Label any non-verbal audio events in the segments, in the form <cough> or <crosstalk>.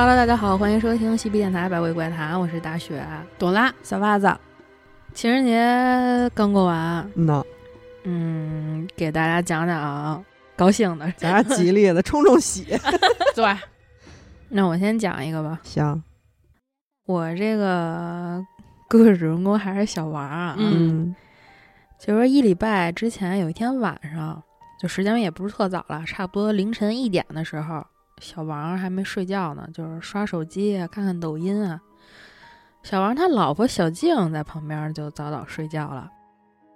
Hello，大家好，欢迎收听西皮电台百味怪谈，我是大雪。朵拉，小袜子，情人节刚过完，喏，嗯，给大家讲讲高兴的，讲点吉利的，<laughs> 冲冲喜。对，那我先讲一个吧。行，我这个故事主人公还是小王啊。嗯，就是一礼拜之前有一天晚上，就时间也不是特早了，差不多凌晨一点的时候，小王还没睡觉呢，就是刷手机啊，看看抖音啊。小王他老婆小静在旁边就早早睡觉了。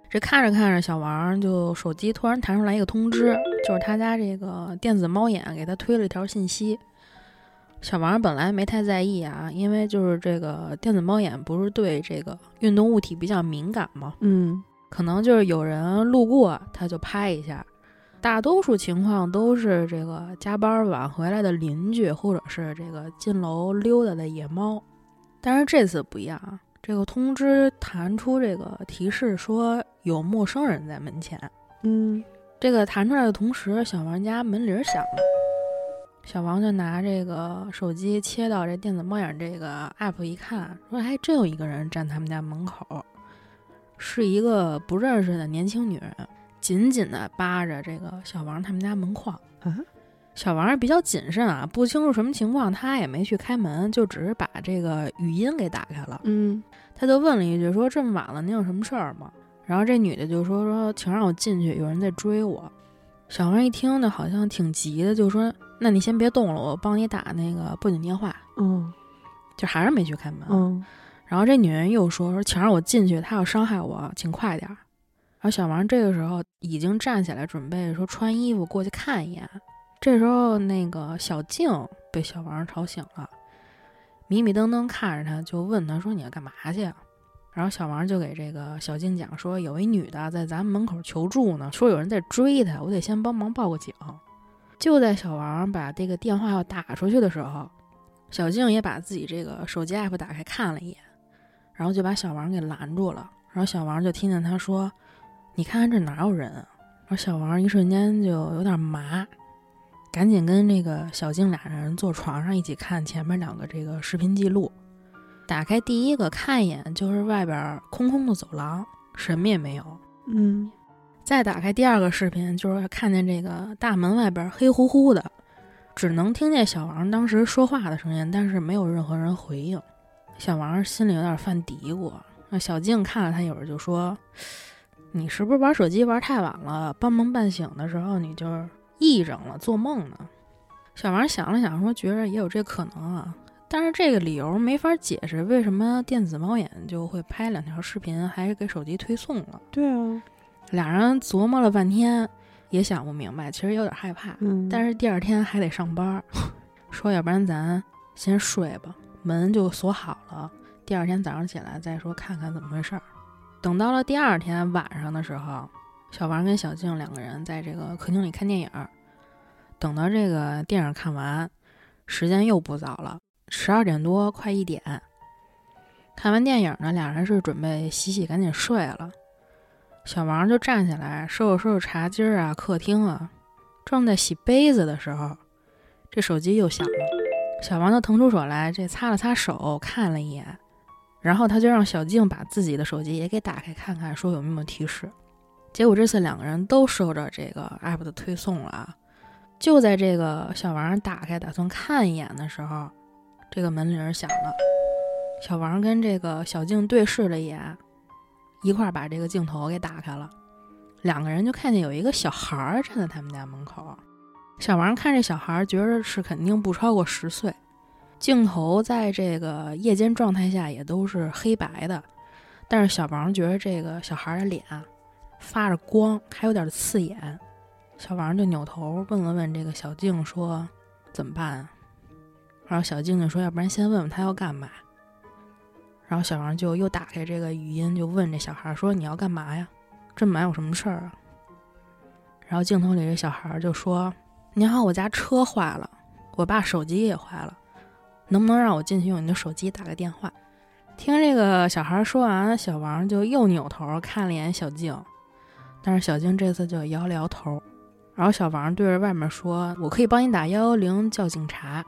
这看着看着，小王就手机突然弹出来一个通知，就是他家这个电子猫眼给他推了一条信息。小王本来没太在意啊，因为就是这个电子猫眼不是对这个运动物体比较敏感嘛？嗯，可能就是有人路过，他就拍一下。大多数情况都是这个加班晚回来的邻居，或者是这个进楼溜达的野猫。但是这次不一样啊，这个通知弹出这个提示说有陌生人在门前。嗯，这个弹出来的同时，小王家门铃响了。小王就拿这个手机切到这电子猫眼这个 app 一看，说还真有一个人站他们家门口，是一个不认识的年轻女人，紧紧的扒着这个小王他们家门框。啊，小王比较谨慎啊，不清楚什么情况，他也没去开门，就只是把这个语音给打开了。嗯，他就问了一句，说这么晚了，您有什么事儿吗？然后这女的就说说，请让我进去，有人在追我。小王一听呢，好像挺急的，就说那你先别动了，我帮你打那个报警电话。嗯，就还是没去开门。嗯，然后这女人又说说，请让我进去，他要伤害我，请快点儿。然后小王这个时候已经站起来，准备说穿衣服过去看一眼。这时候那个小静被小王吵醒了，迷迷瞪瞪看着他，就问他说：“你要干嘛去？”然后小王就给这个小静讲说：“有一女的在咱们门口求助呢，说有人在追她，我得先帮忙报个警。”就在小王把这个电话要打出去的时候，小静也把自己这个手机 app 打开看了一眼，然后就把小王给拦住了。然后小王就听见他说：“你看看这哪有人啊？”然后小王一瞬间就有点麻，赶紧跟这个小静俩人坐床上一起看前面两个这个视频记录。打开第一个看一眼，就是外边空空的走廊，什么也没有。嗯，再打开第二个视频，就是看见这个大门外边黑乎乎的，只能听见小王当时说话的声音，但是没有任何人回应。小王心里有点犯嘀咕。那小静看了他一会儿，就说：“你是不是玩手机玩太晚了？半梦半醒的时候，你就是癔症了，做梦呢？”小王想了想，说：“觉着也有这可能啊。”但是这个理由没法解释，为什么电子猫眼就会拍两条视频，还是给手机推送了？对啊，俩人琢磨了半天，也想不明白，其实有点害怕。嗯，但是第二天还得上班，<laughs> 说要不然咱先睡吧，门就锁好了。第二天早上起来再说，看看怎么回事儿。等到了第二天晚上的时候，小王跟小静两个人在这个客厅里看电影，等到这个电影看完，时间又不早了。十二点多，快一点。看完电影呢，俩人是准备洗洗，赶紧睡了。小王就站起来收拾收拾茶几啊、客厅啊，正在洗杯子的时候，这手机又响了。小王就腾出手来，这擦了擦手，看了一眼，然后他就让小静把自己的手机也给打开看看，说有没有提示。结果这次两个人都收着这个 app 的推送了啊。就在这个小王打开打算看一眼的时候，这个门铃响了，小王跟这个小静对视了一眼，一块儿把这个镜头给打开了。两个人就看见有一个小孩儿站在他们家门口。小王看这小孩儿，觉得是肯定不超过十岁。镜头在这个夜间状态下也都是黑白的，但是小王觉得这个小孩的脸发着光，还有点刺眼。小王就扭头问了问这个小静，说：“怎么办啊？”然后小静就说：“要不然先问问他要干嘛。”然后小王就又打开这个语音，就问这小孩说：“你要干嘛呀？这么晚有什么事儿啊？”然后镜头里这小孩就说：“您好，我家车坏了，我爸手机也坏了，能不能让我进去用你的手机打个电话？”听这个小孩说完，小王就又扭头看了一眼小静，但是小静这次就摇了摇头。然后小王对着外面说：“我可以帮你打幺幺零叫警察。”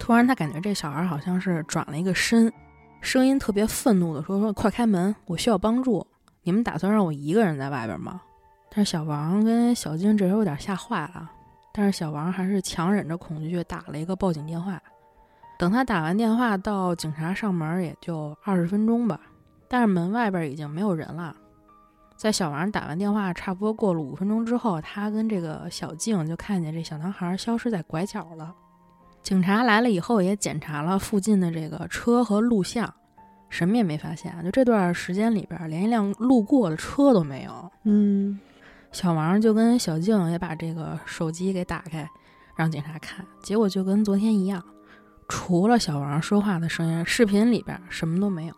突然他感觉这小孩好像是转了一个身，声音特别愤怒的说：“说快开门，我需要帮助。你们打算让我一个人在外边吗？”但是小王跟小静这时候有点吓坏了，但是小王还是强忍着恐惧打了一个报警电话。等他打完电话到警察上门也就二十分钟吧，但是门外边已经没有人了。在小王打完电话，差不多过了五分钟之后，他跟这个小静就看见这小男孩消失在拐角了。警察来了以后，也检查了附近的这个车和录像，什么也没发现。就这段时间里边，连一辆路过的车都没有。嗯，小王就跟小静也把这个手机给打开，让警察看，结果就跟昨天一样。除了小王说话的声音，视频里边什么都没有。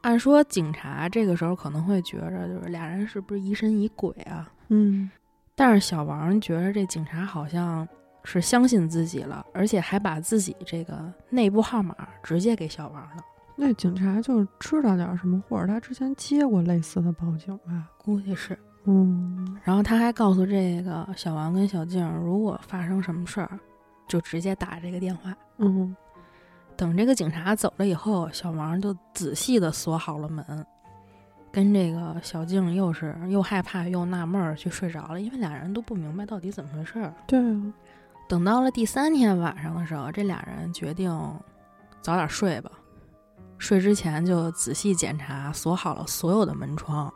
按说警察这个时候可能会觉着，就是俩人是不是疑神疑鬼啊？嗯，但是小王觉着这警察好像是相信自己了，而且还把自己这个内部号码直接给小王了。那警察就是知道点什么，或者他之前接过类似的报警吧？估计是。嗯，然后他还告诉这个小王跟小静，如果发生什么事儿。就直接打这个电话。嗯，等这个警察走了以后，小王就仔细的锁好了门，跟这个小静又是又害怕又纳闷儿，去睡着了。因为俩人都不明白到底怎么回事儿。对啊。等到了第三天晚上的时候，这俩人决定早点睡吧。睡之前就仔细检查，锁好了所有的门窗，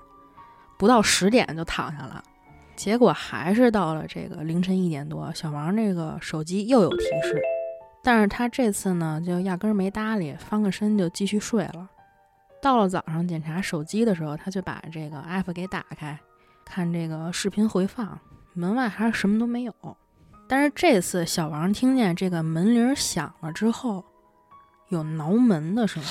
不到十点就躺下了。结果还是到了这个凌晨一点多，小王这个手机又有提示，但是他这次呢就压根儿没搭理，翻个身就继续睡了。到了早上检查手机的时候，他就把这个 app 给打开，看这个视频回放，门外还是什么都没有。但是这次小王听见这个门铃响了之后，有挠门的声音，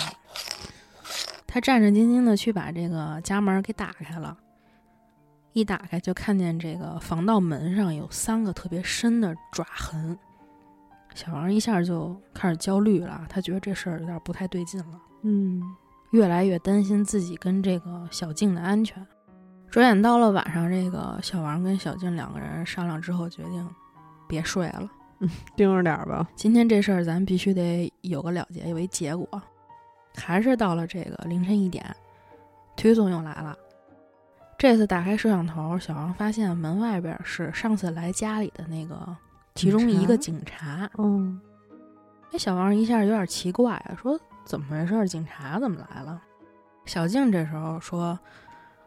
他战战兢兢的去把这个家门给打开了。一打开就看见这个防盗门上有三个特别深的爪痕，小王一下就开始焦虑了，他觉得这事儿有点不太对劲了，嗯，越来越担心自己跟这个小静的安全。转眼到了晚上，这个小王跟小静两个人商量之后，决定别睡了，嗯，<laughs> 盯着点儿吧。今天这事儿咱必须得有个了结，有一结果。还是到了这个凌晨一点，推送又来了。这次打开摄像头，小王发现门外边是上次来家里的那个其中一个警察。嗯，哎，小王一下有点奇怪啊，说怎么回事？警察怎么来了？小静这时候说：“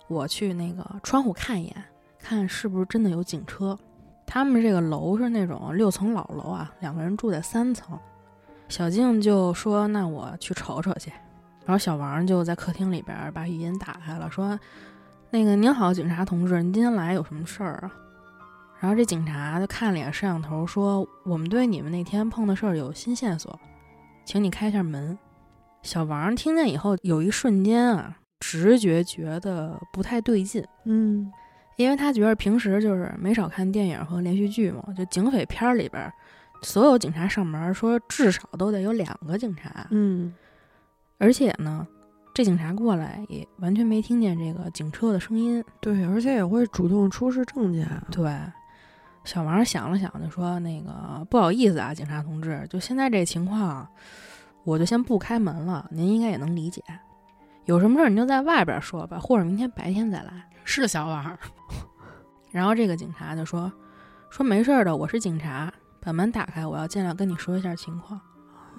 我去那个窗户看一眼，看是不是真的有警车。他们这个楼是那种六层老楼啊，两个人住在三层。”小静就说：“那我去瞅瞅去。”然后小王就在客厅里边把语音打开了，说。那个您好，警察同志，您今天来有什么事儿啊？然后这警察就看了眼摄像头，说：“我们对你们那天碰的事儿有新线索，请你开一下门。”小王听见以后，有一瞬间啊，直觉觉得不太对劲。嗯，因为他觉得平时就是没少看电影和连续剧嘛，就警匪片里边，所有警察上门说至少都得有两个警察。嗯，而且呢。这警察过来也完全没听见这个警车的声音，对，而且也会主动出示证件。对，小王想了想，就说：“那个不好意思啊，警察同志，就现在这情况，我就先不开门了。您应该也能理解，有什么事儿你就在外边说吧，或者明天白天再来。”是小王。<laughs> 然后这个警察就说：“说没事的，我是警察，把门打开，我要尽量跟你说一下情况。”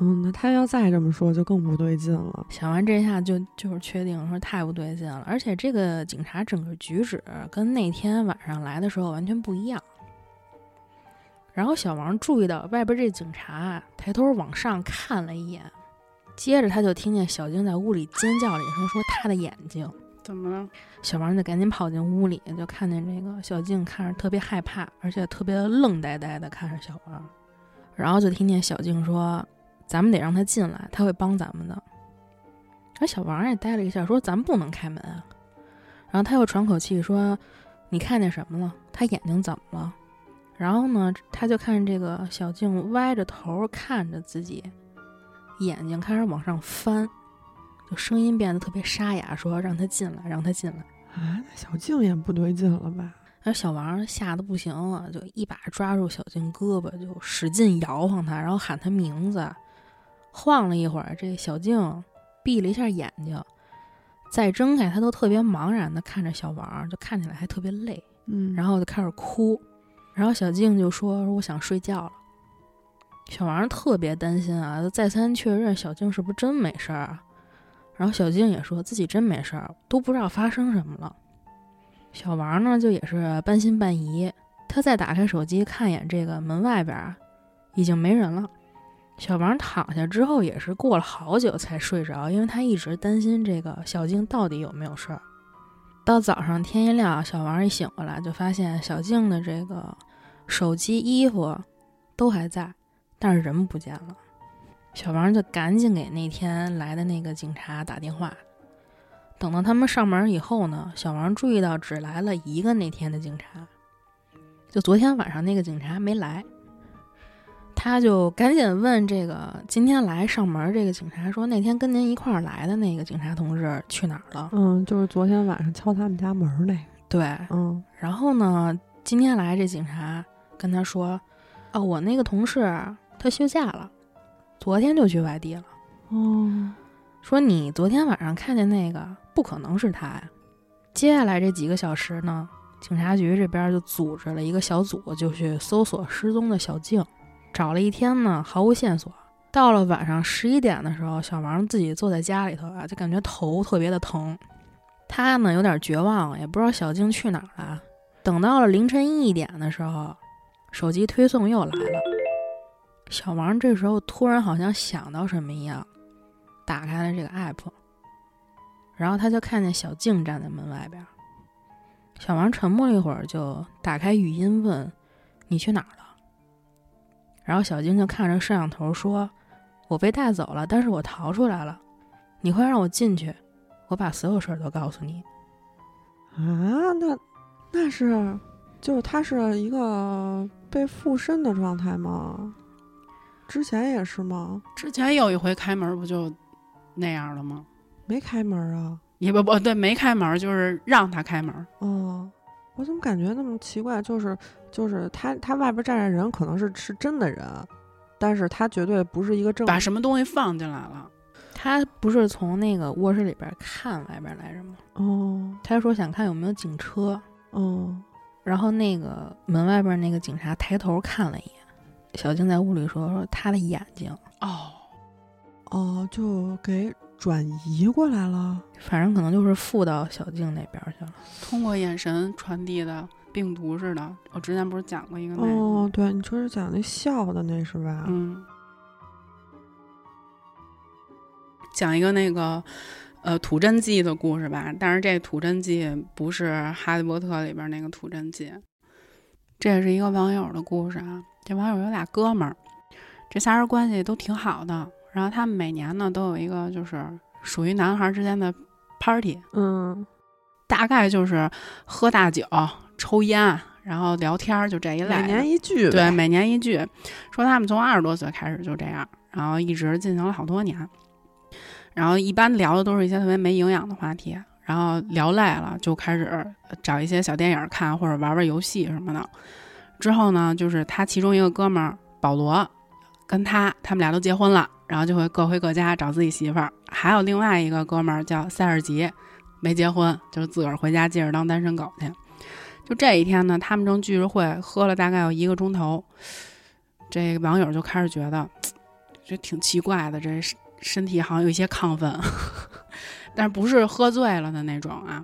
嗯，那他要再这么说，就更不对劲了。想完这下，就就是确定说太不对劲了。而且这个警察整个举止跟那天晚上来的时候完全不一样。然后小王注意到外边这警察抬头往上看了一眼，接着他就听见小静在屋里尖叫了一声，说他的眼睛怎么了？小王就赶紧跑进屋里，就看见这个小静看着特别害怕，而且特别愣呆呆的看着小王。然后就听见小静说。咱们得让他进来，他会帮咱们的。而小王也呆了一下，说：“咱们不能开门啊。”然后他又喘口气说：“你看见什么了？他眼睛怎么了？”然后呢，他就看这个小静歪着头看着自己，眼睛开始往上翻，就声音变得特别沙哑，说：“让他进来，让他进来。”啊，小静也不对劲了吧？而小王吓得不行了，就一把抓住小静胳膊，就使劲摇晃她，然后喊她名字。晃了一会儿，这小静闭了一下眼睛，再睁开，她都特别茫然的看着小王，就看起来还特别累，嗯，然后就开始哭。然后小静就说：“说我想睡觉了。”小王特别担心啊，再三确认小静是不是真没事儿啊。然后小静也说自己真没事儿，都不知道发生什么了。小王呢，就也是半信半疑。他再打开手机看一眼这个门外边儿，已经没人了。小王躺下之后，也是过了好久才睡着，因为他一直担心这个小静到底有没有事儿。到早上天一亮，小王一醒过来，就发现小静的这个手机、衣服都还在，但是人不见了。小王就赶紧给那天来的那个警察打电话。等到他们上门以后呢，小王注意到只来了一个那天的警察，就昨天晚上那个警察没来。他就赶紧问这个今天来上门这个警察说：“那天跟您一块儿来的那个警察同志去哪儿了？”嗯，就是昨天晚上敲他们家门那个。对，嗯，然后呢，今天来这警察跟他说：“哦，我那个同事他休假了，昨天就去外地了。哦，说你昨天晚上看见那个，不可能是他呀。”接下来这几个小时呢，警察局这边就组织了一个小组，就去搜索失踪的小静。找了一天呢，毫无线索。到了晚上十一点的时候，小王自己坐在家里头啊，就感觉头特别的疼。他呢有点绝望，也不知道小静去哪儿了。等到了凌晨一点的时候，手机推送又来了。小王这时候突然好像想到什么一样，打开了这个 app，然后他就看见小静站在门外边。小王沉默了一会儿，就打开语音问：“你去哪儿？”然后小金就看着摄像头说：“我被带走了，但是我逃出来了。你快让我进去，我把所有事儿都告诉你。”啊，那那是就是他是一个被附身的状态吗？之前也是吗？之前有一回开门不就那样了吗？没开门啊？也不不对，没开门，就是让他开门。哦，我怎么感觉那么奇怪？就是就是他他外边站着人可能是是真的人，但是他绝对不是一个正把什么东西放进来了？他不是从那个卧室里边看外边来着吗？哦他说想看有没有警车，哦然后那个门外边那个警察抬头看了一眼，小静在屋里说说他的眼睛，哦，哦，就给转移过来了。反正可能就是附到小静那边去了。通过眼神传递的病毒似的。我之前不是讲过一个那个？哦，对，你说是讲那笑的那是吧？嗯，讲一个那个呃土真记的故事吧。但是这土真记不是《哈利波特》里边那个土真记，这也是一个网友的故事啊。这网友有俩哥们儿，这仨人关系都挺好的。然后他们每年呢都有一个就是属于男孩之间的 party，嗯大概就是喝大酒、抽烟，然后聊天儿，就这一类。每年一聚。对，每年一聚。说他们从二十多岁开始就这样，然后一直进行了好多年。然后一般聊的都是一些特别没营养的话题，然后聊累了就开始找一些小电影看或者玩玩游戏什么的。之后呢，就是他其中一个哥们儿保罗，跟他他们俩都结婚了，然后就会各回各家找自己媳妇儿。还有另外一个哥们儿叫塞尔吉，没结婚，就是自个儿回家接着当单身狗去。就这一天呢，他们正聚着会，喝了大概有一个钟头，这网友就开始觉得，这挺奇怪的，这身身体好像有一些亢奋，<laughs> 但是不是喝醉了的那种啊，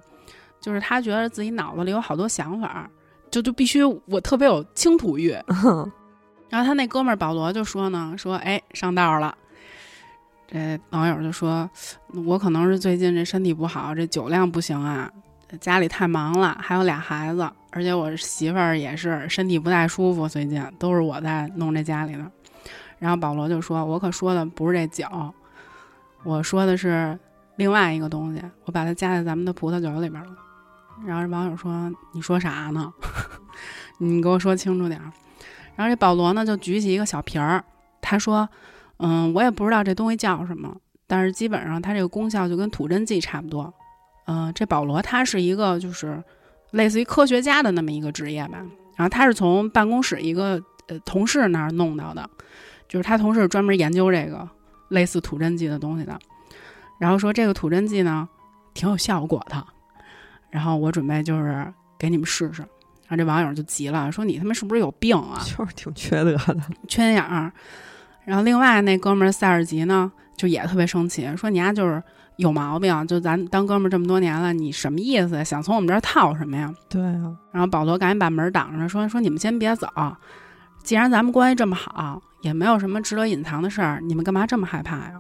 就是他觉得自己脑子里有好多想法，就就必须我特别有倾吐欲。<laughs> 然后他那哥们儿保罗就说呢，说哎上道了。这网友就说，我可能是最近这身体不好，这酒量不行啊，家里太忙了，还有俩孩子，而且我媳妇儿也是身体不太舒服，最近都是我在弄这家里的。然后保罗就说：“我可说的不是这酒，我说的是另外一个东西，我把它加在咱们的葡萄酒里边了。”然后这网友说：“你说啥呢？<laughs> 你给我说清楚点儿。”然后这保罗呢就举起一个小瓶儿，他说：“嗯，我也不知道这东西叫什么，但是基本上它这个功效就跟土真剂差不多。嗯、这保罗他是一个就是类似于科学家的那么一个职业吧，然后他是从办公室一个呃同事那儿弄到的。”就是他同事专门研究这个类似吐真剂的东西的，然后说这个吐真剂呢挺有效果的，然后我准备就是给你们试试。然后这网友就急了，说你他妈是不是有病啊？<laughs> 就是挺缺德的。<laughs> 缺心眼儿。然后另外那哥们儿塞尔吉呢，就也特别生气，说你丫就是有毛病，就咱当哥们儿这么多年了，你什么意思？想从我们这儿套什么呀？对啊，然后保罗赶紧把门挡上，说说你们先别走，既然咱们关系这么好，也没有什么值得隐藏的事儿，你们干嘛这么害怕呀？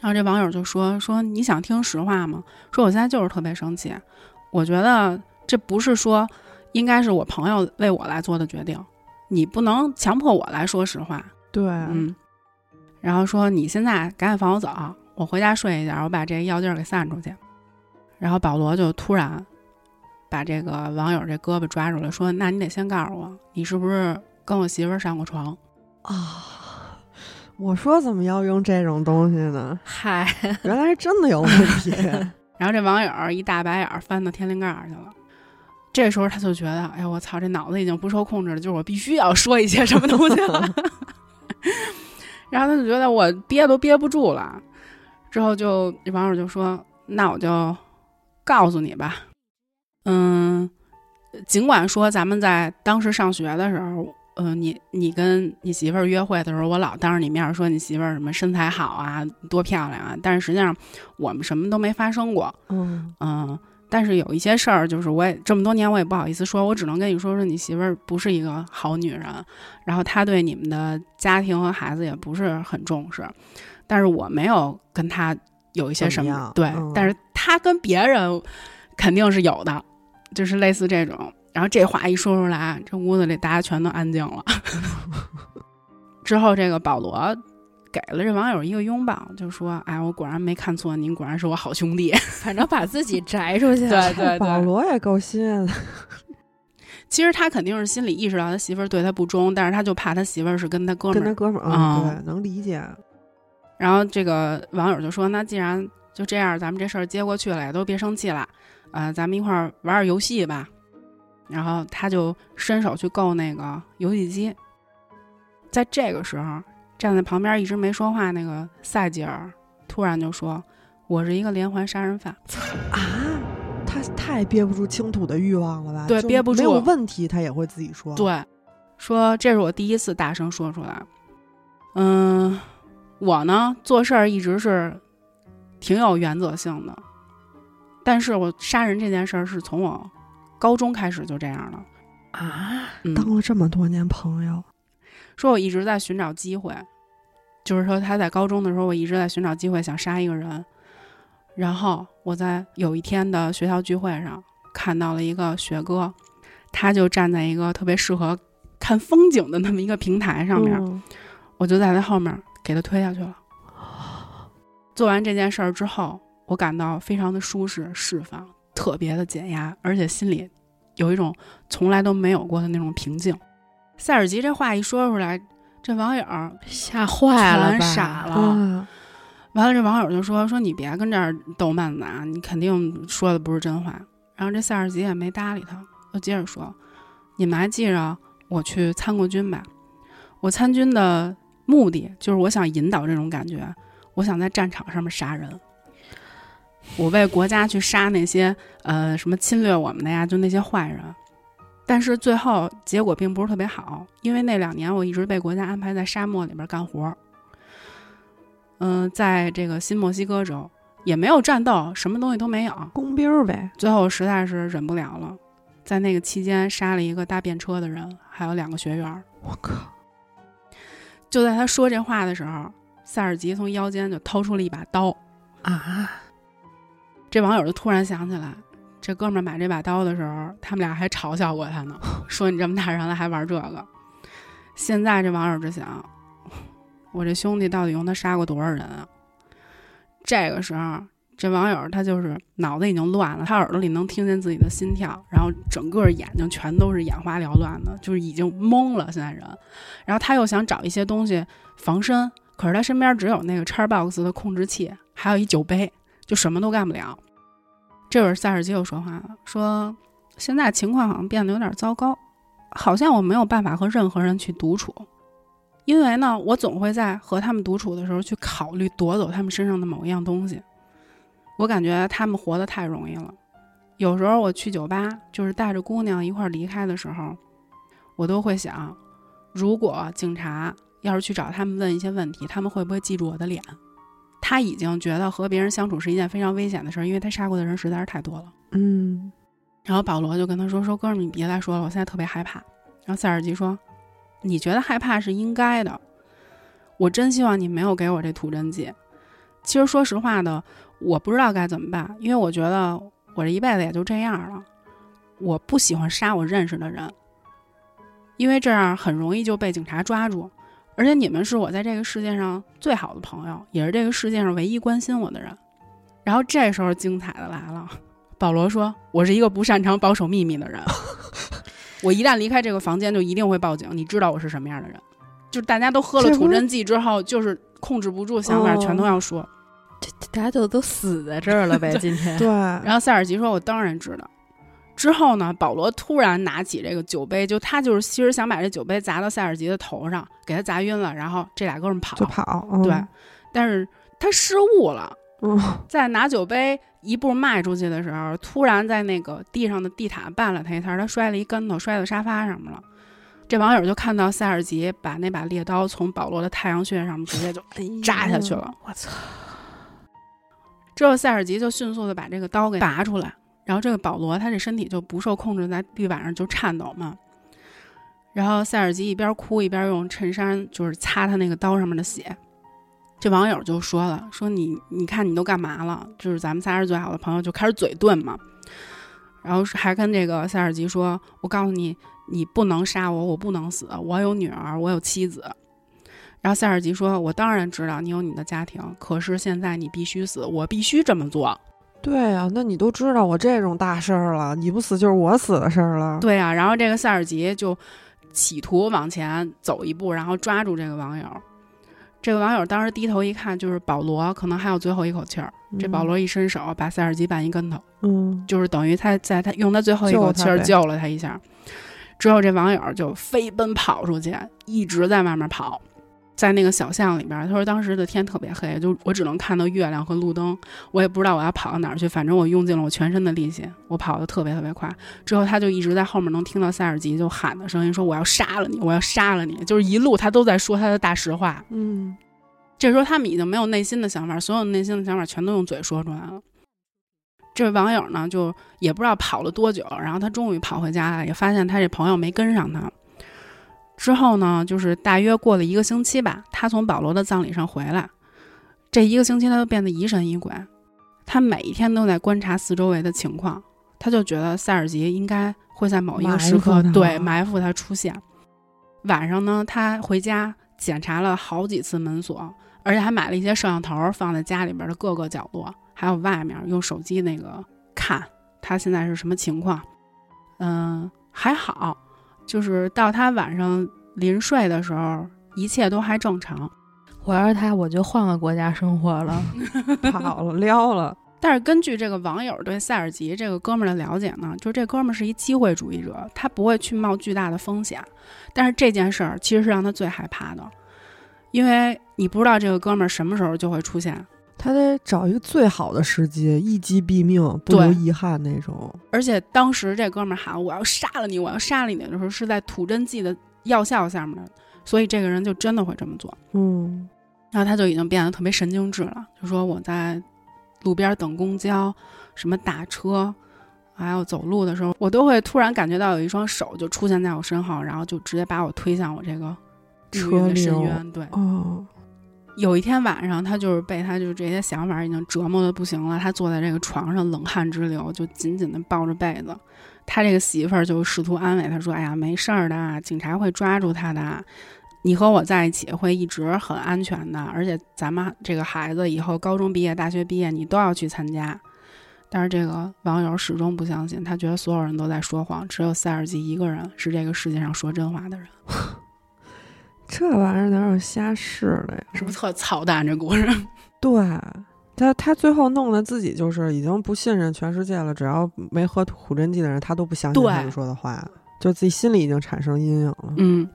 然后这网友就说说你想听实话吗？说我现在就是特别生气，我觉得这不是说应该是我朋友为我来做的决定，你不能强迫我来说实话。对，嗯，然后说你现在赶紧放我走，我回家睡一觉，我把这药劲儿给散出去。然后保罗就突然把这个网友这胳膊抓住了，说：“那你得先告诉我，你是不是跟我媳妇儿上过床啊？”我说怎么要用这种东西呢？<laughs> 嗨，原来是真的有问题。<laughs> 然后这网友一大白眼翻到天灵盖去了。这时候他就觉得，哎呀，我操，这脑子已经不受控制了，就是我必须要说一些什么东西了。<laughs> 然后他就觉得我憋都憋不住了，之后就网友就说：“那我就告诉你吧，嗯，尽管说咱们在当时上学的时候，嗯，你你跟你媳妇儿约会的时候，我老当着你面说你媳妇儿什么身材好啊，多漂亮啊，但是实际上我们什么都没发生过，嗯嗯。”但是有一些事儿，就是我也这么多年，我也不好意思说，我只能跟你说说，你媳妇儿不是一个好女人，然后她对你们的家庭和孩子也不是很重视。但是我没有跟她有一些什么对，但是她跟别人肯定是有的，就是类似这种。然后这话一说出来，这屋子里大家全都安静了。<laughs> 之后这个保罗。给了这网友一个拥抱，就说：“哎，我果然没看错，您果然是我好兄弟。<laughs> ”反正把自己摘出去。对对对，保罗也够心。其实他肯定是心里意识到他媳妇儿对他不忠，但是他就怕他媳妇儿是跟他哥们儿。跟他哥们儿啊，对，能理解。然后这个网友就说：“那既然就这样，咱们这事儿接过去了，也都别生气了，呃，咱们一块儿玩点游戏吧。”然后他就伸手去够那个游戏机，在这个时候。站在旁边一直没说话那个赛吉尔，突然就说：“我是一个连环杀人犯。”啊，他太憋不住倾吐的欲望了吧？对，憋不住。没有问题，他也会自己说。对，说这是我第一次大声说出来。嗯，我呢做事儿一直是挺有原则性的，但是我杀人这件事儿是从我高中开始就这样了。啊，当了这么多年朋友。说我一直在寻找机会，就是说他在高中的时候，我一直在寻找机会想杀一个人。然后我在有一天的学校聚会上看到了一个学哥，他就站在一个特别适合看风景的那么一个平台上面，我就在他后面给他推下去了。做完这件事儿之后，我感到非常的舒适、释放，特别的减压，而且心里有一种从来都没有过的那种平静。塞尔吉这话一说出来，这网友吓坏了，全傻了。完了，这网友就说：“说你别跟这儿逗闷子啊，你肯定说的不是真话。”然后这塞尔吉也没搭理他，就接着说：“你们还记着我去参过军吧？我参军的目的就是我想引导这种感觉，我想在战场上面杀人，我为国家去杀那些呃什么侵略我们的呀，就那些坏人。”但是最后结果并不是特别好，因为那两年我一直被国家安排在沙漠里边干活。嗯，在这个新墨西哥州也没有战斗，什么东西都没有，工兵呗。最后实在是忍不了了，在那个期间杀了一个搭便车的人，还有两个学员。我靠！就在他说这话的时候，塞尔吉从腰间就掏出了一把刀。啊！这网友就突然想起来。这哥们儿买这把刀的时候，他们俩还嘲笑过他呢，<laughs> 说你这么大人了还玩这个。现在这网友就想，<laughs> 我这兄弟到底用他杀过多少人啊？这个时候，这网友他就是脑子已经乱了，他耳朵里能听见自己的心跳，然后整个眼睛全都是眼花缭乱的，就是已经懵了。现在人，然后他又想找一些东西防身，可是他身边只有那个叉 box 的控制器，还有一酒杯，就什么都干不了。这会儿塞尔吉又说话了，说：“现在情况好像变得有点糟糕，好像我没有办法和任何人去独处，因为呢，我总会在和他们独处的时候去考虑夺走他们身上的某一样东西。我感觉他们活得太容易了。有时候我去酒吧，就是带着姑娘一块儿离开的时候，我都会想，如果警察要是去找他们问一些问题，他们会不会记住我的脸？他已经觉得和别人相处是一件非常危险的事儿，因为他杀过的人实在是太多了。嗯然后保罗就跟他说：“说哥们儿，你别再说了，我现在特别害怕。”然后塞尔吉说：“你觉得害怕是应该的，我真希望你没有给我这吐真剂。其实说实话的，我不知道该怎么办，因为我觉得我这一辈子也就这样了。我不喜欢杀我认识的人，因为这样很容易就被警察抓住。而且你们是我在这个世界上最好的朋友，也是这个世界上唯一关心我的人。然后这时候精彩的来了。”保罗说：“我是一个不擅长保守秘密的人，<laughs> 我一旦离开这个房间，就一定会报警。你知道我是什么样的人？就是大家都喝了吐真剂之后，就是控制不住想法，哦全都要说。这这大家就都死在这儿了呗，<laughs> 今天。对，然后塞尔吉说：‘我当然知道。’之后呢，保罗突然拿起这个酒杯，就他就是其实想把这酒杯砸到塞尔吉的头上，给他砸晕了，然后这俩哥们跑。就跑，嗯对，但是他失误了。嗯 <laughs> 在拿酒杯一步迈出去的时候，突然在那个地上的地毯绊了他一下，他摔了一跟头，摔到沙发上面了。这网友就看到塞尔吉把那把猎刀从保罗的太阳穴上面直接就扎下去了。我操！之后塞尔吉就迅速的把这个刀给拔出来，然后这个保罗他这身体就不受控制在地板上就颤抖嘛。然后塞尔吉一边哭一边用衬衫就是擦他那个刀上面的血。这网友就说了：“说你你看你都干嘛了？就是咱们仨是最好的朋友，就开始嘴遁嘛。然后还跟这个塞尔吉说：‘我告诉你，你不能杀我，我不能死，我有女儿，我有妻子。’然后塞尔吉说：‘我当然知道你有你的家庭，可是现在你必须死，我必须这么做。’对呀、那你都知道我这种大事儿了，你不死就是我死的事儿了。对啊，然后这个塞尔吉就企图往前走一步，然后抓住这个网友。这个网友当时低头一看，就是保罗，可能还有最后一口气儿。这保罗一伸手把塞尔吉绊一跟头，嗯，就是等于他在他用他最后一口气儿救救了他一下。之后这网友就飞奔跑出去，一直在外面跑，在那个小巷里边儿。他说当时的天特别黑，就我只能看到月亮和路灯，我也不知道我要跑到哪儿去。反正我用尽了我全身的力气，我跑得特别特别快。之后他就一直在后面能听到塞尔吉就喊的声音，说我要杀了你，我要杀了你，就是一路他都在说他的大实话。嗯，这时候他们已经没有内心的想法，所有内心的想法全都用嘴说出来了。这位网友呢，就也不知道跑了多久，然后他终于跑回家了，也发现他这朋友没跟上他。之后呢，就是大约过了一个星期吧，他从保罗的葬礼上回来，这一个星期他就变得疑神疑鬼，他每一天都在观察四周围的情况，他就觉得塞尔吉应该会在某一个时刻埋对埋伏他出现。晚上呢，他回家检查了好几次门锁，而且还买了一些摄像头放在家里边的各个角落，还有外面用手机那个看他现在是什么情况。嗯，还好，就是到他晚上临睡的时候，一切都还正常。我要是他，我就换个国家生活了。<laughs> 跑了撩了，但是根据这个网友对塞尔吉这个哥们儿的了解呢，就这哥们儿是一机会主义者，他不会去冒巨大的风险。但是这件事儿其实是让他最害怕的，因为你不知道这个哥们儿什么时候就会出现，他得找一个最好的时机，一击毙命，不留遗憾那种。而且当时这哥们儿喊“我要杀了你，我要杀了你”的时候，是在吐真剂的药效下面的，所以这个人就真的会这么做。嗯，然后他就已经变得特别神经质了，就说我在路边等公交，什么打车，还有走路的时候，我都会突然感觉到有一双手就出现在我身后，然后就直接把我推向我这个命运的车深渊。对，哦，有一天晚上，他就是被他就这些想法已经折磨的不行了，他坐在这个床上冷汗直流，就紧紧的抱着被子。他这个媳妇儿就试图安慰他说：“哎呀，没事儿的，警察会抓住他的。你和我在一起会一直很安全的，而且咱们这个孩子以后高中毕业、大学毕业，你都要去参加。”但是这个网友始终不相信，他觉得所有人都在说谎，只有塞尔吉一个人是这个世界上说真话的人，<laughs> 这玩意儿哪有瞎试的呀？是不是特操蛋？这故事。<laughs> 对他，他最后弄得自己就是已经不信任全世界了。只要没喝苦真剂的人，他都不相信对他们说的话，就自己心里已经产生阴影了。嗯，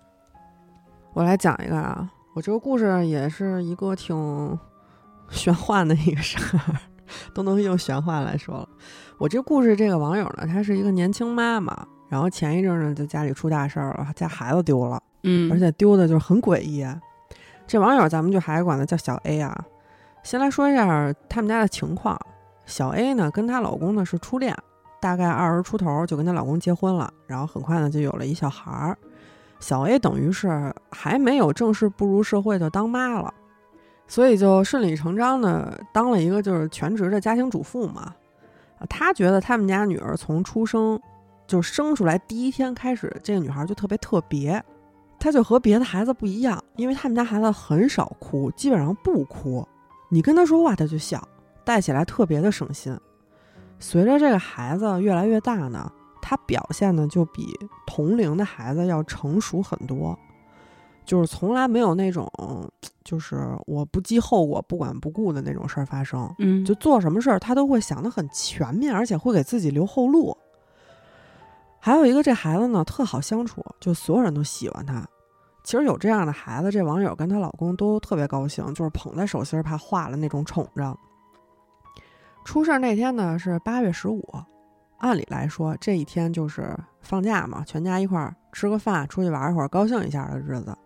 <tsk> 我来讲一个啊，我这个故事也是一个挺 <laughs> 玄幻的一个事儿，都能用玄幻来说了。我这故事这个网友呢，她是一个年轻妈妈，然后前一阵呢就家里出大事儿了，家孩子丢了，嗯而且丢的就是很诡异。这网友咱们就还管她叫小 A 啊。先来说一下他们家的情况，小 A 呢跟她老公呢是初恋，大概二十出头就跟她老公结婚了，然后很快呢就有了一小孩儿。小 A 等于是还没有正式步入社会就当妈了，所以就顺理成章的当了一个就是全职的家庭主妇嘛。啊她觉得他们家女儿从出生就生出来第一天开始，这个女孩就特别特别，她就和别的孩子不一样，因为他们家孩子很少哭，基本上不哭，你跟他说话他就笑，带起来特别的省心。随着这个孩子越来越大呢，他表现的就比同龄的孩子要成熟很多，就是从来没有那种就是我不计后果、不管不顾的那种事儿发生。嗯，就做什么事儿，他都会想得很全面，而且会给自己留后路。还有一个，这孩子呢特好相处，就所有人都喜欢他。其实有这样的孩子，这网友跟她老公都特别高兴，就是捧在手心儿，怕化了那种宠着。出事那天呢是八月十五，按理来说这一天就是放假嘛，全家一块儿吃个饭，出去玩一会儿，高兴一下的日子。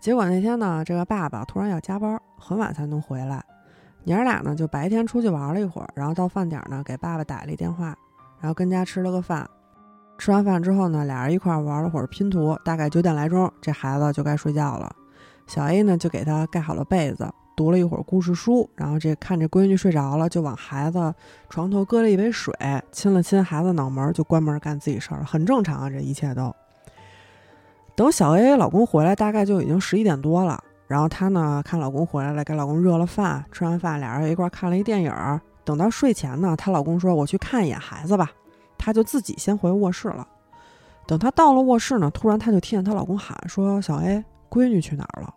结果那天呢，这个爸爸突然要加班，很晚才能回来。娘儿俩呢就白天出去玩了一会儿，然后到饭点呢给爸爸打了一电话，然后跟家吃了个饭。吃完饭之后呢，俩人一块儿玩了会儿拼图，大概九点来钟，这孩子就该睡觉了。小 A 呢就给他盖好了被子，读了一会儿故事书，然后这看这闺女睡着了，就往孩子床头搁了一杯水，亲了亲孩子脑门，就关门干自己事儿了，很正常啊，这一切都。等小 A 老公回来，大概就已经十一点多了。然后她呢，看老公回来了，给老公热了饭，吃完饭俩人一块儿看了一电影。等到睡前呢，她老公说：“我去看一眼孩子吧。”她就自己先回卧室了。等她到了卧室呢，突然她就听见她老公喊说：“小 A，闺女去哪儿了？”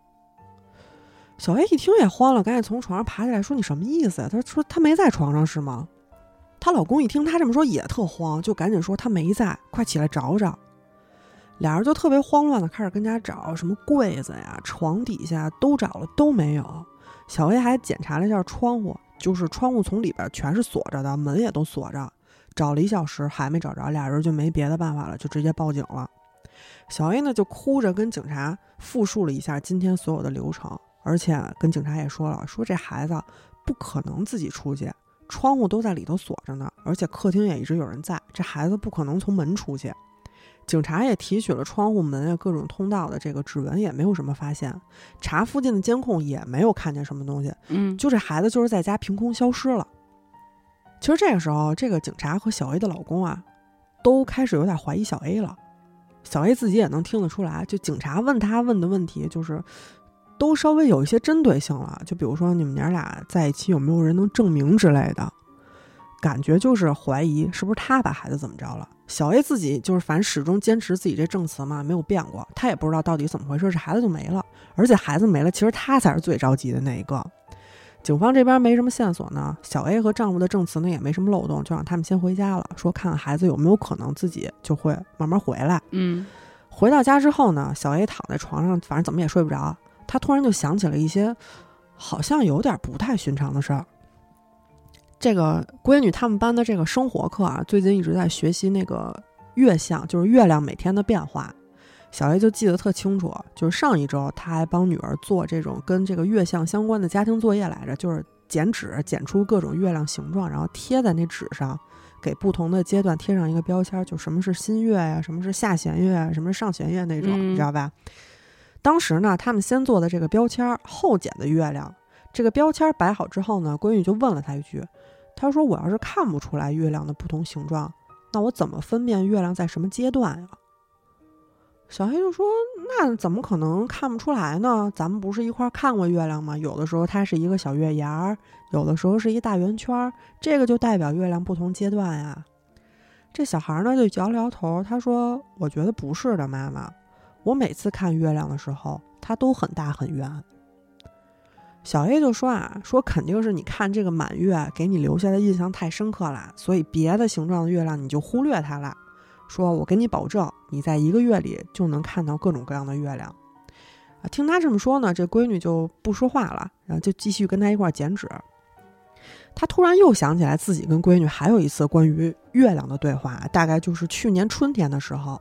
小 A 一听也慌了，赶紧从床上爬起来说：“你什么意思呀？”她说：“她没在床上是吗？”她老公一听她这么说也特慌，就赶紧说：“她没在，快起来找找。”俩人就特别慌乱的开始跟家找，什么柜子呀、床底下都找了都没有。小 A 还检查了一下窗户，就是窗户从里边全是锁着的，门也都锁着。找了一小时还没找着，俩人就没别的办法了，就直接报警了。小 A 呢就哭着跟警察复述了一下今天所有的流程，而且跟警察也说了，说这孩子不可能自己出去，窗户都在里头锁着呢，而且客厅也一直有人在，这孩子不可能从门出去。警察也提取了窗户门啊各种通道的这个指纹，也没有什么发现。查附近的监控也没有看见什么东西，嗯，就这孩子就是在家凭空消失了。其实这个时候，这个警察和小 A 的老公啊，都开始有点怀疑小 A 了。小 A 自己也能听得出来，就警察问他问的问题，就是都稍微有一些针对性了。就比如说你们娘俩在一起有没有人能证明之类的，感觉就是怀疑是不是他把孩子怎么着了。小 A 自己就是反正始终坚持自己这证词嘛，没有变过。他也不知道到底怎么回事，这孩子就没了，而且孩子没了，其实他才是最着急的那一个。警方这边没什么线索呢，小 A 和丈夫的证词呢也没什么漏洞，就让他们先回家了，说看看孩子有没有可能自己就会慢慢回来。嗯回到家之后呢，小 A 躺在床上，反正怎么也睡不着，她突然就想起了一些好像有点不太寻常的事儿。这个闺女他们班的这个生活课啊，最近一直在学习那个月相，就是月亮每天的变化。小 A 就记得特清楚，就是上一周他还帮女儿做这种跟这个月相相关的家庭作业来着，就是剪纸剪出各种月亮形状，然后贴在那纸上，给不同的阶段贴上一个标签，就什么是新月呀、什么是下弦月啊，什么是上弦月那种，嗯你知道吧？当时呢，他们先做的这个标签，后剪的月亮。这个标签摆好之后呢，闺女就问了他一句，他说：“我要是看不出来月亮的不同形状，那我怎么分辨月亮在什么阶段呀？”小黑就说：“那怎么可能看不出来呢？咱们不是一块看过月亮吗？有的时候它是一个小月牙儿，有的时候是一大圆圈，这个就代表月亮不同阶段呀。”这小孩呢就摇了摇头，他说：“我觉得不是的，妈妈。我每次看月亮的时候，它都很大很圆。”小 A 就说啊，说肯定是你看这个满月给你留下的印象太深刻了，所以别的形状的月亮你就忽略它了。说我给你保证，你在一个月里就能看到各种各样的月亮。啊，听他这么说呢，这闺女就不说话了，然后就继续跟他一块儿剪纸。他突然又想起来自己跟闺女还有一次关于月亮的对话，大概就是去年春天的时候，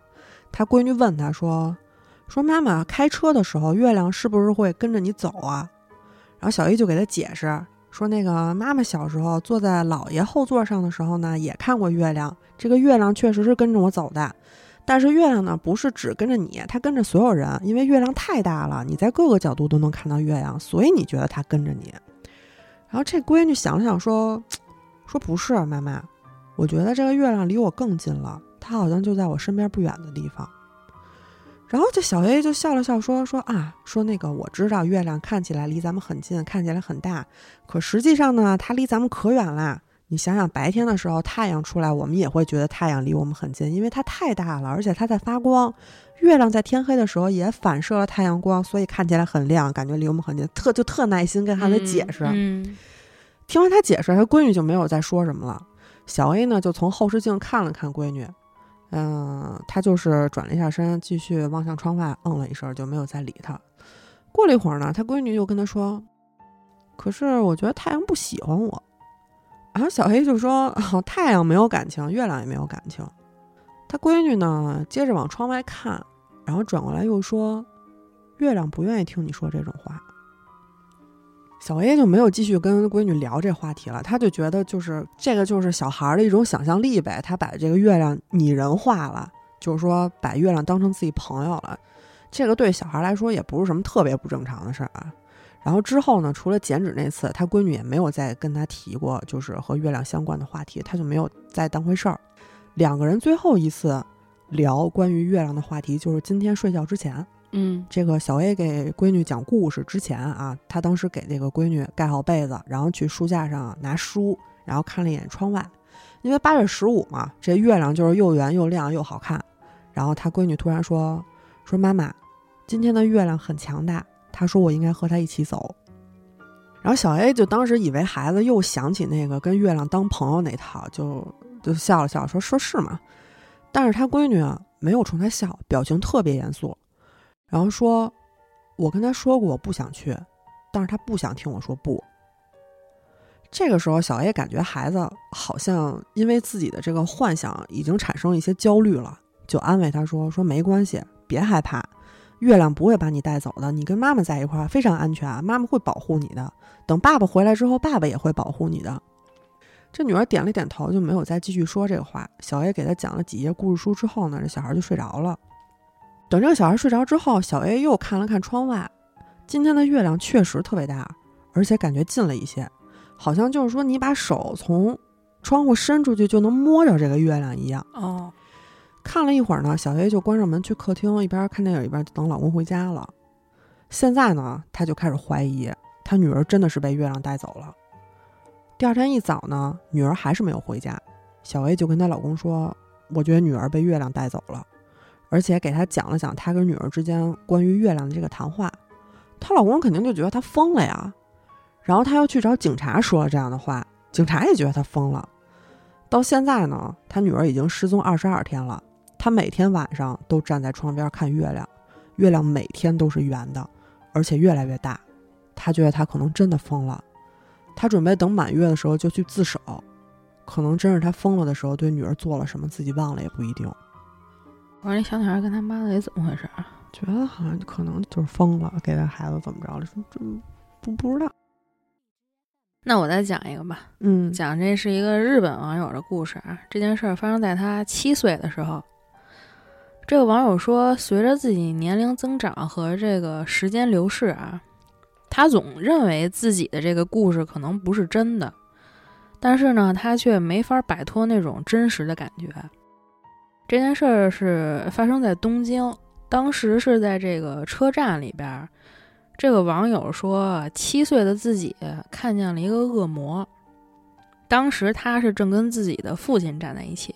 他闺女问他说：“说妈妈开车的时候，月亮是不是会跟着你走啊？”然后小 A 就给他解释说：“那个妈妈小时候坐在姥爷后座上的时候呢，也看过月亮，这个月亮确实是跟着我走的。但是月亮呢，不是只跟着你，它跟着所有人，因为月亮太大了，你在各个角度都能看到月亮，所以你觉得它跟着你。”然后这闺女想了想说：“说不是妈妈，我觉得这个月亮离我更近了，它好像就在我身边不远的地方。”然后这小 A 就笑了笑说：“说啊，说那个我知道月亮看起来离咱们很近，看起来很大，可实际上呢，它离咱们可远啦。你想想，白天的时候太阳出来，我们也会觉得太阳离我们很近，因为它太大了，而且它在发光。月亮在天黑的时候也反射了太阳光，所以看起来很亮，感觉离我们很近。特就特耐心跟他的解释。嗯，听完他解释，他闺女就没有再说什么了。小 A 呢，就从后视镜看了看闺女。嗯，他就是转了一下身，继续望向窗外，嗯了一声，就没有再理他。过了一会儿呢，他闺女又跟他说：“可是我觉得太阳不喜欢我。”然后小黑就说：“哦，太阳没有感情，月亮也没有感情。”他闺女呢，接着往窗外看，然后转过来又说：“月亮不愿意听你说这种话。”小 A 就没有继续跟闺女聊这话题了，他就觉得就是这个就是小孩的一种想象力呗，他把这个月亮拟人化了，就是说把月亮当成自己朋友了，这个对小孩来说也不是什么特别不正常的事儿啊。然后之后呢，除了剪纸那次，他闺女也没有再跟他提过就是和月亮相关的话题，他就没有再当回事儿。两个人最后一次聊关于月亮的话题，就是今天睡觉之前。嗯，这个小 A 给闺女讲故事之前啊，他当时给这个闺女盖好被子，然后去书架上拿书，然后看了一眼窗外，因为八月十五嘛，这月亮就是又圆又亮又好看。然后他闺女突然说：“说妈妈，今天的月亮很强大。”他说：“我应该和他一起走。”然后小 A 就当时以为孩子又想起那个跟月亮当朋友那套，就就笑了笑说：“说是吗？”但是他闺女啊没有冲他笑，表情特别严肃。然后说：“我跟他说过我不想去，但是他不想听我说不。”这个时候，小 A 感觉孩子好像因为自己的这个幻想已经产生一些焦虑了，就安慰他说：“说没关系，别害怕，月亮不会把你带走的，你跟妈妈在一块儿非常安全，妈妈会保护你的。等爸爸回来之后，爸爸也会保护你的。”这女儿点了点头，就没有再继续说这个话。小 A 给他讲了几页故事书之后呢，这小孩就睡着了。等这个小孩睡着之后，小 A 又看了看窗外，今天的月亮确实特别大，而且感觉近了一些，好像就是说你把手从窗户伸出去就能摸着这个月亮一样。哦，看了一会儿呢，小 A 就关上门去客厅，一边看电影一边等老公回家了。现在呢，她就开始怀疑她女儿真的是被月亮带走了。第二天一早呢，女儿还是没有回家，小 A 就跟她老公说：“我觉得女儿被月亮带走了。”而且给她讲了讲她跟女儿之间关于月亮的这个谈话，她老公肯定就觉得她疯了呀。然后她又去找警察说了这样的话，警察也觉得她疯了。到现在呢，她女儿已经失踪二十二天了，她每天晚上都站在窗边看月亮，月亮每天都是圆的，而且越来越大。她觉得她可能真的疯了，她准备等满月的时候就去自首，可能真是她疯了的时候对女儿做了什么，自己忘了也不一定。我说那小女孩跟她妈到底怎么回事啊？觉得好像可能就是疯了，给她孩子怎么着了？说这不不知道。那我再讲一个吧，嗯讲这是一个日本网友的故事啊。这件事儿发生在他七岁的时候。这个网友说，随着自己年龄增长和这个时间流逝啊，他总认为自己的这个故事可能不是真的，但是呢，他却没法摆脱那种真实的感觉。这件事儿是发生在东京，当时是在这个车站里边。这个网友说，七岁的自己看见了一个恶魔。当时他是正跟自己的父亲站在一起，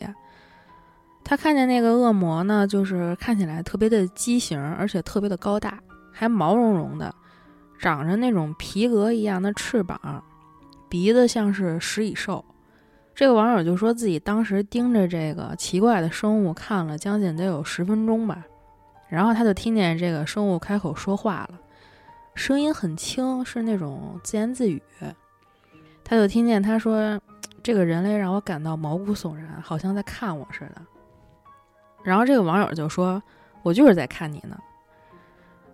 他看见那个恶魔呢，就是看起来特别的畸形，而且特别的高大，还毛茸茸的，长着那种皮革一样的翅膀，鼻子像是食蚁兽。这个网友就说自己当时盯着这个奇怪的生物看了将近得有十分钟吧。然后他就听见这个生物开口说话了，声音很轻，是那种自言自语。他就听见他说：“这个人类让我感到毛骨悚然，好像在看我似的。”然后这个网友就说：“我就是在看你呢。”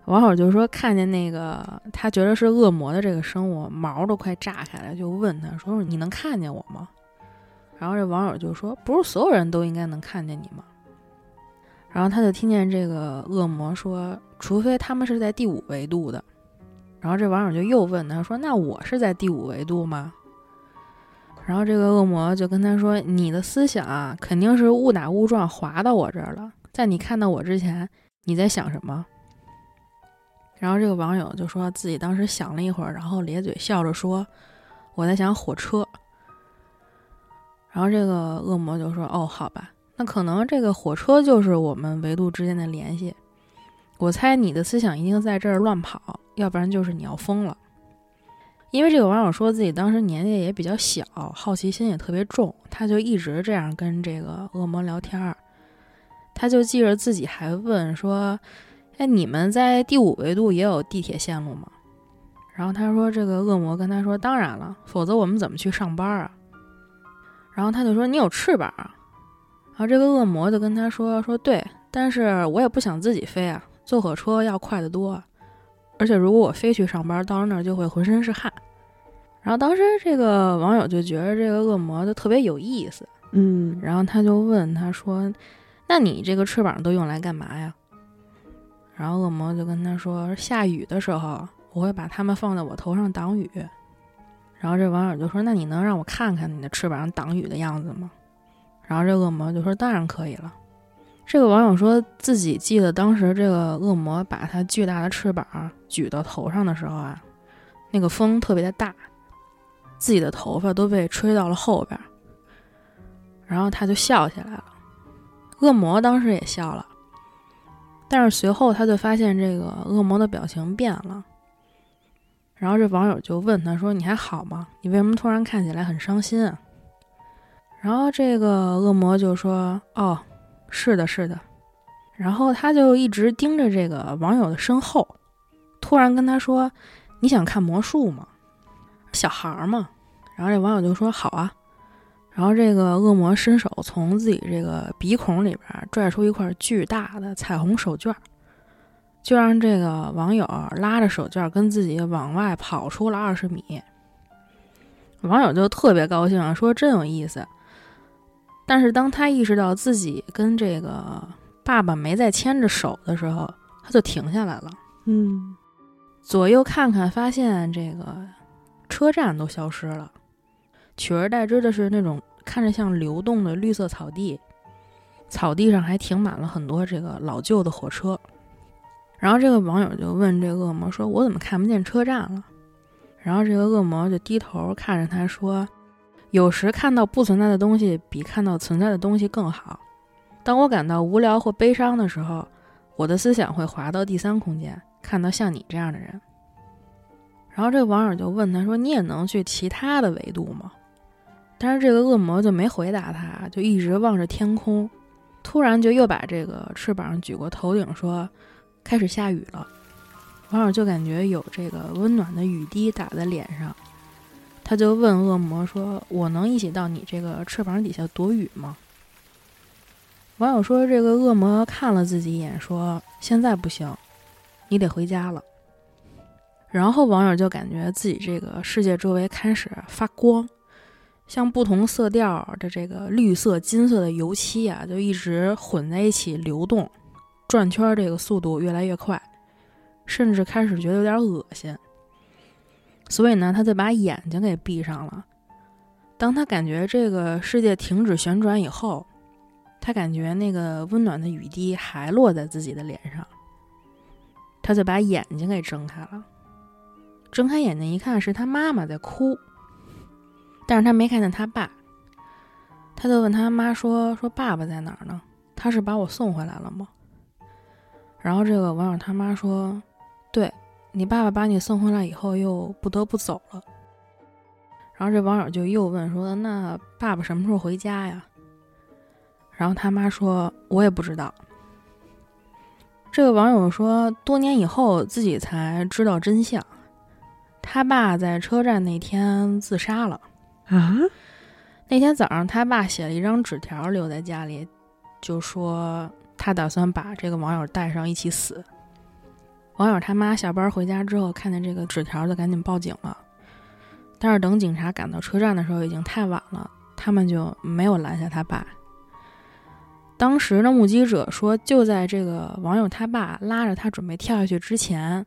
网友就说看见那个他觉得是恶魔的这个生物，毛都快炸开了，就问他说：“你能看见我吗？”然后这网友就说：“不是所有人都应该能看见你吗？”然后他就听见这个恶魔说：“除非他们是在第五维度的。”然后这网友就又问他说：“那我是在第五维度吗？”然后这个恶魔就跟他说：“你的思想啊，肯定是误打误撞滑到我这儿了。在你看到我之前，你在想什么？”然后这个网友就说自己当时想了一会儿，然后咧嘴笑着说：“我在想火车。”然后这个恶魔就说：“哦，好吧，那可能这个火车就是我们维度之间的联系。我猜你的思想一定在这儿乱跑，要不然就是你要疯了。”因为这个网友说自己当时年纪也比较小，好奇心也特别重，他就一直这样跟这个恶魔聊天儿。他就记着自己还问说。哎，你们在第五维度也有地铁线路吗？然后他说，这个恶魔跟他说，当然了，否则我们怎么去上班啊？然后他就说，你有翅膀。然后这个恶魔就跟他说，说对，但是我也不想自己飞啊，坐火车要快得多，而且如果我飞去上班，到了那儿就会浑身是汗。然后当时这个网友就觉得这个恶魔就特别有意思，嗯，然后他就问他说，那你这个翅膀都用来干嘛呀？然后恶魔就跟他说：“下雨的时候，我会把它们放在我头上挡雨。”然后这网友就说：“那你能让我看看你的翅膀上挡雨的样子吗？”然后这恶魔就说：“当然可以了。”这个网友说自己记得当时这个恶魔把他巨大的翅膀举到头上的时候啊，那个风特别的大，自己的头发都被吹到了后边，然后他就笑起来了。恶魔当时也笑了。但是随后他就发现这个恶魔的表情变了，然后这网友就问他说：“你还好吗？你为什么突然看起来很伤心啊？”然后这个恶魔就说：“哦，是的，是的。”然后他就一直盯着这个网友的身后，突然跟他说：“你想看魔术吗？小孩儿嘛。”然后这网友就说：“好啊。”然后这个恶魔伸手从自己这个鼻孔里边拽出一块巨大的彩虹手绢儿，就让这个网友拉着手绢跟自己往外跑出了二十米。网友就特别高兴，啊说真有意思。但是当他意识到自己跟这个爸爸没再牵着手的时候，他就停下来了。嗯，左右看看，发现这个车站都消失了。取而代之的是那种看着像流动的绿色草地，草地上还停满了很多这个老旧的火车。然后这个网友就问这个恶魔说：“我怎么看不见车站了？”然后这个恶魔就低头看着他说：“有时看到不存在的东西比看到存在的东西更好。当我感到无聊或悲伤的时候，我的思想会滑到第三空间，看到像你这样的人。”然后这个网友就问他说：“你也能去其他的维度吗？”但是这个恶魔就没回答他，就一直望着天空，突然就又把这个翅膀举过头顶，说：“开始下雨了。”网友就感觉有这个温暖的雨滴打在脸上，他就问恶魔说：“我能一起到你这个翅膀底下躲雨吗？”网友说：“这个恶魔看了自己一眼，说：现在不行，你得回家了。”然后网友就感觉自己这个世界周围开始发光。像不同色调的这个绿色、金色的油漆啊，就一直混在一起流动，转圈这个速度越来越快，甚至开始觉得有点恶心。所以呢，他就把眼睛给闭上了。当他感觉这个世界停止旋转以后，他感觉那个温暖的雨滴还落在自己的脸上，他就把眼睛给睁开了。睁开眼睛一看，是他妈妈在哭。但是他没看见他爸，他就问他妈说：“说爸爸在哪儿呢？他是把我送回来了吗？”然后这个网友他妈说：“对你爸爸把你送回来以后，又不得不走了。”然后这网友就又问说：“那爸爸什么时候回家呀？”然后他妈说：“我也不知道。”这个网友说，多年以后自己才知道真相，他爸在车站那天自杀了。啊，那天早上，他爸写了一张纸条留在家里，就说他打算把这个网友带上一起死。网友他妈下班回家之后，看见这个纸条就赶紧报警了。但是等警察赶到车站的时候，已经太晚了，他们就没有拦下他爸。当时的目击者说，就在这个网友他爸拉着他准备跳下去之前，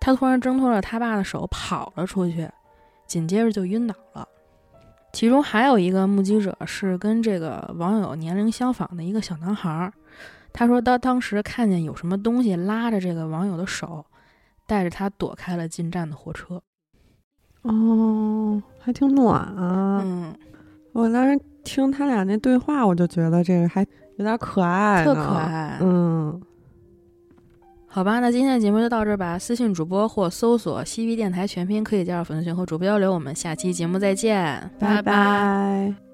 他突然挣脱了他爸的手，跑了出去，紧接着就晕倒了。其中还有一个目击者是跟这个网友年龄相仿的一个小男孩儿，他说他当时看见有什么东西拉着这个网友的手，带着他躲开了进站的火车。哦，还挺暖啊。嗯，我当时听他俩那对话，我就觉得这个还有点可爱，特可。爱。嗯，好吧，那今天的节目就到这儿吧。私信主播或搜索“西皮电台”全拼，可以加入粉丝群和主播交流。我们下期节目再见，拜拜。